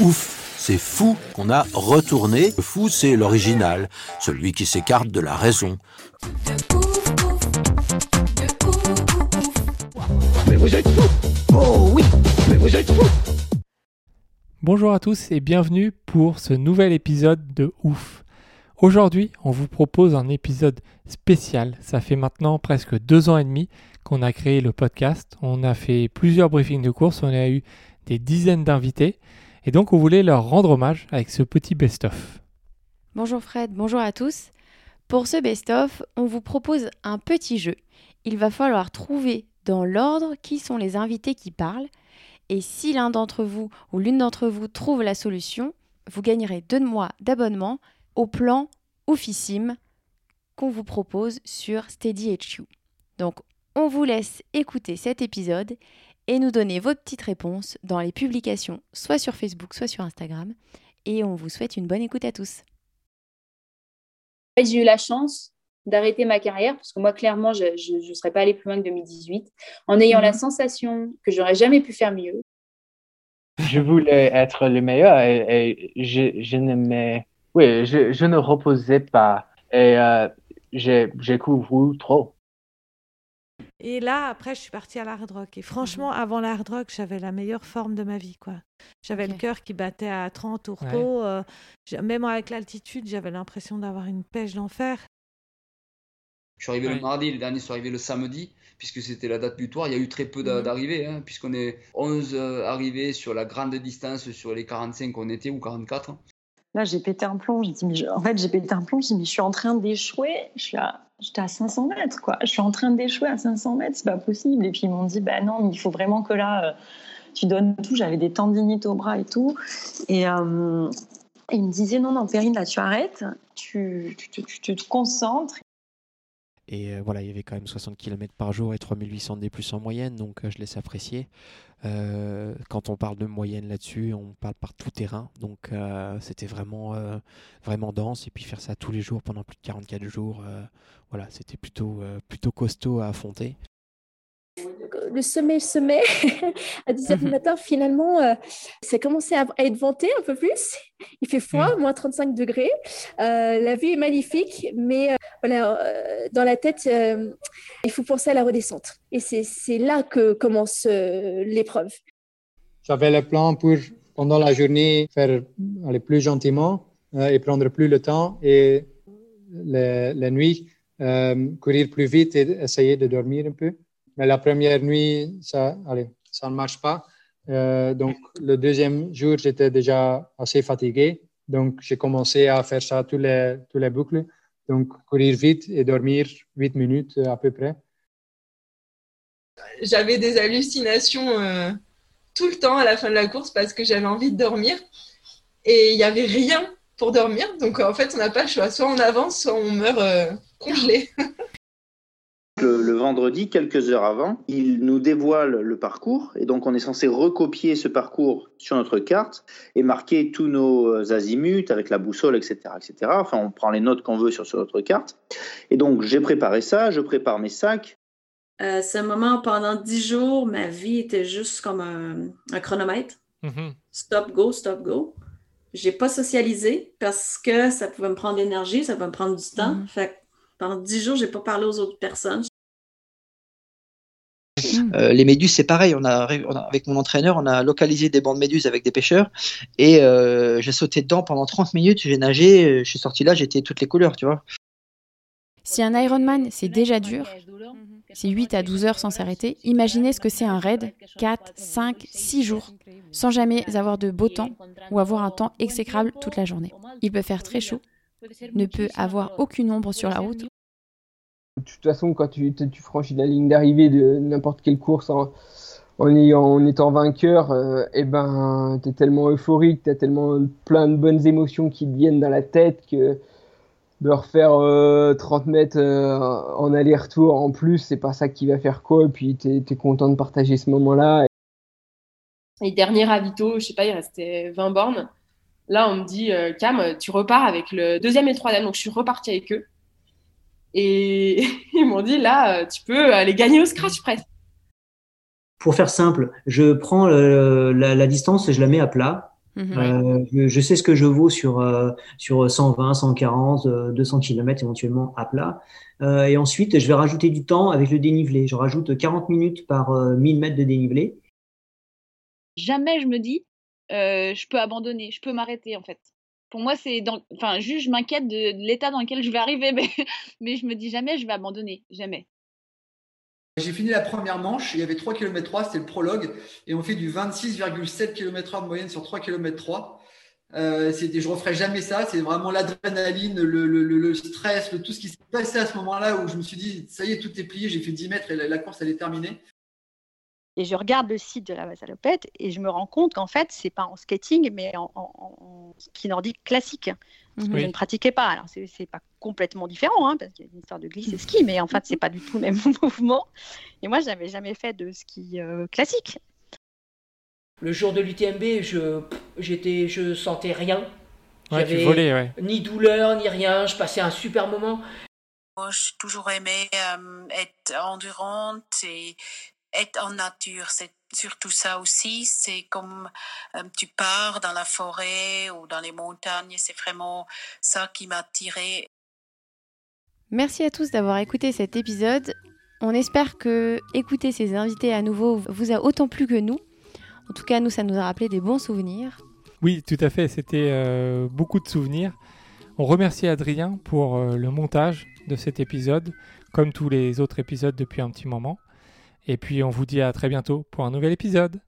Ouf, c'est fou qu'on a retourné. Le fou, c'est l'original, celui qui s'écarte de la raison. Bonjour à tous et bienvenue pour ce nouvel épisode de Ouf. Aujourd'hui, on vous propose un épisode spécial. Ça fait maintenant presque deux ans et demi qu'on a créé le podcast. On a fait plusieurs briefings de course, on a eu des dizaines d'invités et donc on voulait leur rendre hommage avec ce petit best-of. Bonjour Fred, bonjour à tous. Pour ce best-of, on vous propose un petit jeu. Il va falloir trouver dans l'ordre qui sont les invités qui parlent. Et si l'un d'entre vous ou l'une d'entre vous trouve la solution, vous gagnerez deux mois d'abonnement au plan oufissime qu'on vous propose sur Steady HQ. Donc, on vous laisse écouter cet épisode et nous donner vos petites réponses dans les publications, soit sur Facebook, soit sur Instagram. Et on vous souhaite une bonne écoute à tous. J'ai eu la chance d'arrêter ma carrière parce que moi, clairement, je ne serais pas allée plus loin que 2018 en ayant la sensation que j'aurais jamais pu faire mieux. Je voulais être le meilleur et, et je, je ne me, oui, je, je ne reposais pas et euh, j'ai j'ai couru trop. Et là, après, je suis partie à l'hard rock. Et franchement, avant l'hard rock, j'avais la meilleure forme de ma vie, quoi. J'avais le cœur qui battait à 30 au repos. euh, même avec l'altitude, j'avais l'impression d'avoir une pêche d'enfer. Je suis arrivé Ouais. le mardi, les derniers sont arrivés le samedi, puisque c'était la date butoir. Il y a eu très peu Mhm. d'arrivées, hein, puisqu'on est 11 euh, arrivés sur la grande distance, sur les 45 qu'on était, ou 44. Là, j'ai pété un plomb. J'ai dit, mais je- en fait, j'ai pété un plomb. J'ai dit, mais je suis en train d'échouer. Je suis à, j'étais à 500 mètres, quoi. Je suis en train d'échouer à 500 mètres. C'est pas possible. Et puis, ils m'ont dit, bah non, mais il faut vraiment que là, euh, tu donnes tout. J'avais des tendinites au bras et tout. Et, euh, et ils me disaient, non, non, Perrine, là, tu arrêtes. Tu- tu te concentres. Et euh, voilà, il y avait quand même 60 km par jour et 3800 D plus en moyenne, donc euh, je laisse apprécier. Euh, quand on parle de moyenne là-dessus, on parle par tout terrain, donc c'était vraiment, vraiment dense. Et puis faire ça tous les jours pendant plus de 44 jours, voilà, c'était plutôt, plutôt costaud à affronter. Le sommet, sommet, à 10 heures du matin, finalement, euh, ça commençait à, à être venté un peu plus. Il fait froid, moins 35 degrés. Euh, la vue est magnifique, mais euh, voilà, euh, dans la tête, euh, il faut penser à la redescente. Et c'est là que commence euh, l'épreuve. J'avais le plan pour, pendant la journée, faire aller plus gentiment euh, et prendre plus le temps. Et la, la nuit, euh, courir plus vite et essayer de dormir un peu. Mais la première nuit, ça, allez, ça ne marche pas. Euh, donc, le deuxième jour, j'étais déjà assez fatigué. Donc, j'ai commencé à faire ça tous les, les boucles. Donc, courir vite et dormir 8 minutes à peu près. j'avais des hallucinations euh, tout le temps à la fin de la course parce que j'avais envie de dormir et il n'y avait rien pour dormir. Donc en fait, on n'a pas le choix. Soit on avance, soit on meurt euh, congelé. Le, le vendredi, quelques heures avant, il nous dévoile le parcours et donc on est censé recopier ce parcours sur notre carte et marquer tous nos azimuts avec la boussole, etc., etc. Enfin, on prend les notes qu'on veut sur, sur notre carte. Et donc j'ai préparé ça, je prépare mes sacs. À ce moment, pendant dix jours, ma vie était juste comme un, un chronomètre. Mhm. Stop, go, stop, go. J'ai pas socialisé parce que ça pouvait me prendre de l'énergie, ça pouvait me prendre du temps. Fait que pendant dix jours, j'ai pas parlé aux autres personnes. Euh, les méduses, c'est pareil. On a, on a- avec mon entraîneur, on a localisé des bancs de méduses avec des pêcheurs et euh, j'ai sauté dedans pendant 30 minutes. J'ai nagé, je suis sorti là, j'étais toutes les couleurs, tu vois. Si un Ironman, c'est déjà dur, c'est 8 à 12 heures sans s'arrêter, imaginez ce que c'est un raid, 4, 5, 6 jours, sans jamais avoir de beau temps ou avoir un temps exécrable toute la journée. Il peut faire très chaud, ne peut avoir aucune ombre sur la route. De toute façon, quand tu, tu franchis la ligne d'arrivée de n'importe quelle course en, étant vainqueur, et eh ben, tu es tellement euphorique, tu as tellement plein de bonnes émotions qui te viennent dans la tête que de refaire 30 mètres en aller-retour en plus, c'est pas ça qui va faire quoi. Et puis tu es, content de partager ce moment-là. Et dernier ravito, je sais pas, il restait 20 bornes. Là, on me dit, Cam, tu repars avec le deuxième et le troisième. Donc, je suis repartie avec eux. Et ils m'ont dit, là, tu peux aller gagner au scratch presque. Pour faire simple, je prends la, la, distance et je la mets à plat. Mhm. Euh, je, sais ce que je vaux sur, euh, sur 120, 140, 200 km éventuellement à plat. Euh, et ensuite, je vais rajouter du temps avec le dénivelé. Je rajoute 40 minutes par 1000 mètres de dénivelé. Jamais je me dis, je peux abandonner, je peux m'arrêter en fait. Pour moi, c'est enfin, juste je m'inquiète de, l'état dans lequel je vais arriver, mais, je me dis jamais je vais abandonner, jamais. J'ai fini la première manche, il y avait 3 km 3, c'était le prologue, et on fait du 26,7 km/h de moyenne sur 3 km 3. Euh, je referai jamais ça, c'est vraiment l'adrénaline, le, stress, tout ce qui s'est passé à ce moment-là où je me suis dit, ça y est, tout est plié, j'ai fait 10 mètres et la, course, elle est terminée. Et je regarde le site de la Vasalopette et je me rends compte qu'en fait, c'est pas en skating, mais en, en, ski nordique classique, ce que je ne pratiquais pas. Alors, c'est, n'est pas complètement différent, hein, parce qu'il y a une histoire de glisse et ski, mais en fait, c'est pas du tout le même mouvement. Et moi, j'avais jamais fait de ski euh, classique. Le jour de l'UTMB, je, j'étais, je sentais rien. Ouais, J'avais volais, ni douleur, ni rien. Je passais un super moment. Moi, j'ai toujours aimé euh, être endurante et être en nature, c'est surtout ça aussi. C'est comme euh, tu pars dans la forêt ou dans les montagnes, c'est vraiment ça qui m'a attiré. Merci à tous d'avoir écouté cet épisode. On espère que écouter ces invités à nouveau vous a autant plu que nous. En tout cas, nous, ça nous a rappelé des bons souvenirs. Oui, tout à fait. C'était euh, beaucoup de souvenirs. On remercie Adrien pour euh, le montage de cet épisode, comme tous les autres épisodes depuis un petit moment. Et puis on vous dit à très bientôt pour un nouvel épisode.